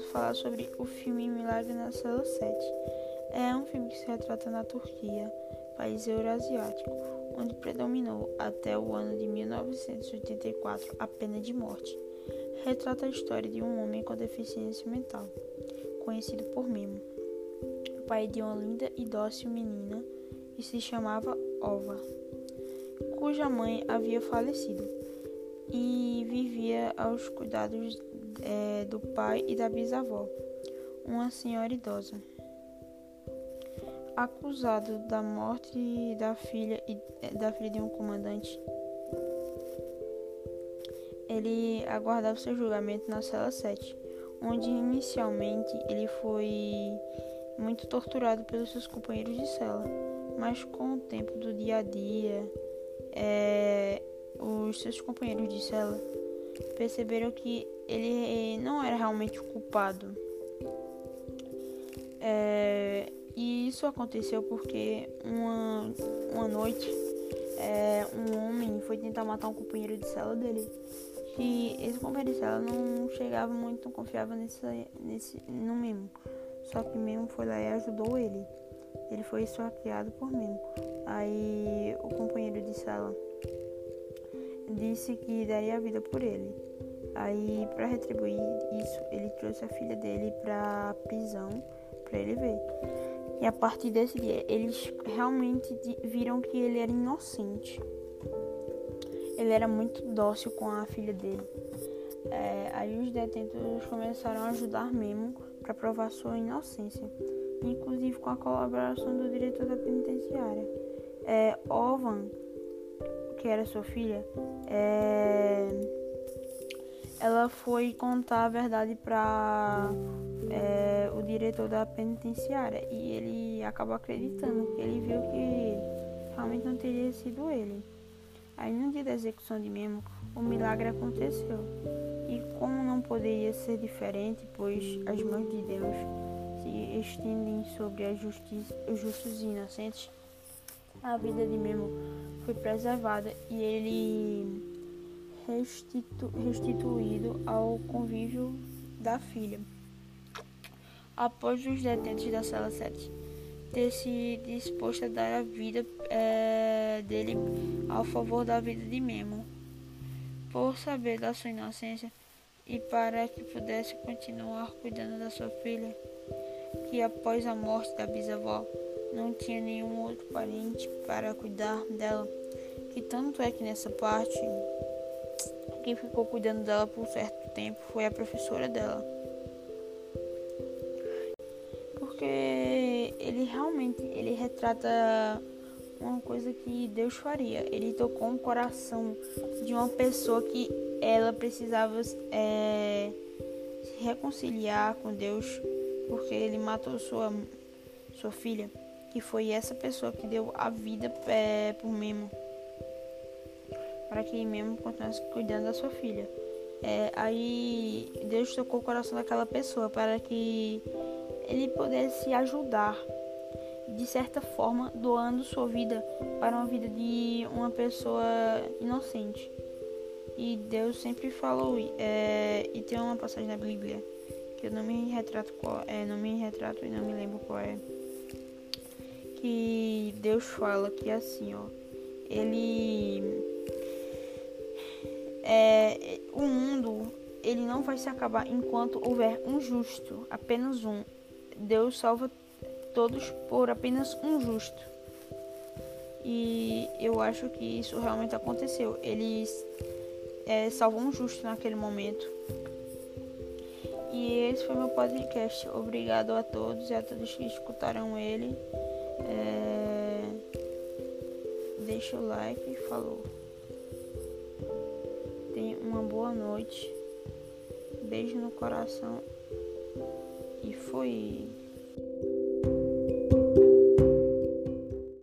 falar sobre o filme Milagre na Cela 7. É um filme que se retrata na Turquia, país eurasiático, onde predominou até o ano de 1984 a pena de morte. Retrata a história de um homem com deficiência mental, conhecido por Memo, pai de uma linda e dócil menina que se chamava Ova, cuja mãe havia falecido e vivia aos cuidados é, do pai e da bisavó, uma senhora idosa. Acusado da morte da filha e é, da filha de um comandante, ele aguardava seu julgamento na cela 7, onde inicialmente ele foi muito torturado pelos seus companheiros de cela, mas com o tempo do dia a dia, é, os seus companheiros de cela perceberam que ele não era realmente o culpado. É, e isso aconteceu porque uma, uma noite é, um homem foi tentar matar um companheiro de cela dele. E esse companheiro de cela não chegava muito, não confiava nesse, nesse, no Memo. Só que Memo foi lá e ajudou ele. Ele foi esfaqueado por Memo. Aí o companheiro de cela disse que daria a vida por ele. Aí, para retribuir isso, ele trouxe a filha dele para prisão para ele ver. E a partir desse dia, eles realmente viram que ele era inocente. Ele era muito dócil com a filha dele. É, aí os detentos começaram a ajudar mesmo para provar sua inocência, inclusive com a colaboração do diretor da penitenciária. É, Ovan que era sua filha, é... ela foi contar a verdade para é, o diretor da penitenciária e ele acabou acreditando, porque ele viu que realmente não teria sido ele. Aí no dia da execução de Memo, o milagre aconteceu. E como não poderia ser diferente, pois as mãos de Deus se estendem sobre os justos e inocentes, a vida de Memo foi preservada e ele restitu restituído ao convívio da filha. Após os detentos da cela 7 ter se disposto a dar a vida é, dele ao favor da vida de Memo, por saber da sua inocência e para que pudesse continuar cuidando da sua filha, que após a morte da bisavó não tinha nenhum outro parente para cuidar dela. E tanto é que nessa parte, quem ficou cuidando dela por certo tempo foi a professora dela. Porque ele realmente ele retrata uma coisa que Deus faria. Ele tocou um coração de uma pessoa que ela precisava é, se reconciliar com Deus porque ele matou sua, sua filha que foi essa pessoa que deu a vida é, por Memo, para que Memo continuasse cuidando da sua filha. É, aí Deus tocou o coração daquela pessoa para que ele pudesse ajudar, de certa forma, doando sua vida para uma vida de uma pessoa inocente. E Deus sempre falou, é, e tem uma passagem na Bíblia que eu não me retrato qual, é, não me retrato e não me lembro qual é que Deus fala que é assim, ó, ele é, o mundo ele não vai se acabar enquanto houver um justo, apenas um. Deus salva todos por apenas um justo. E eu acho que isso realmente aconteceu. Eles é, salvou um justo naquele momento. E esse foi meu podcast. Obrigado a todos e a todos que escutaram ele. É... Deixa o like falou. Tenha uma boa noite. Beijo no coração. E foi.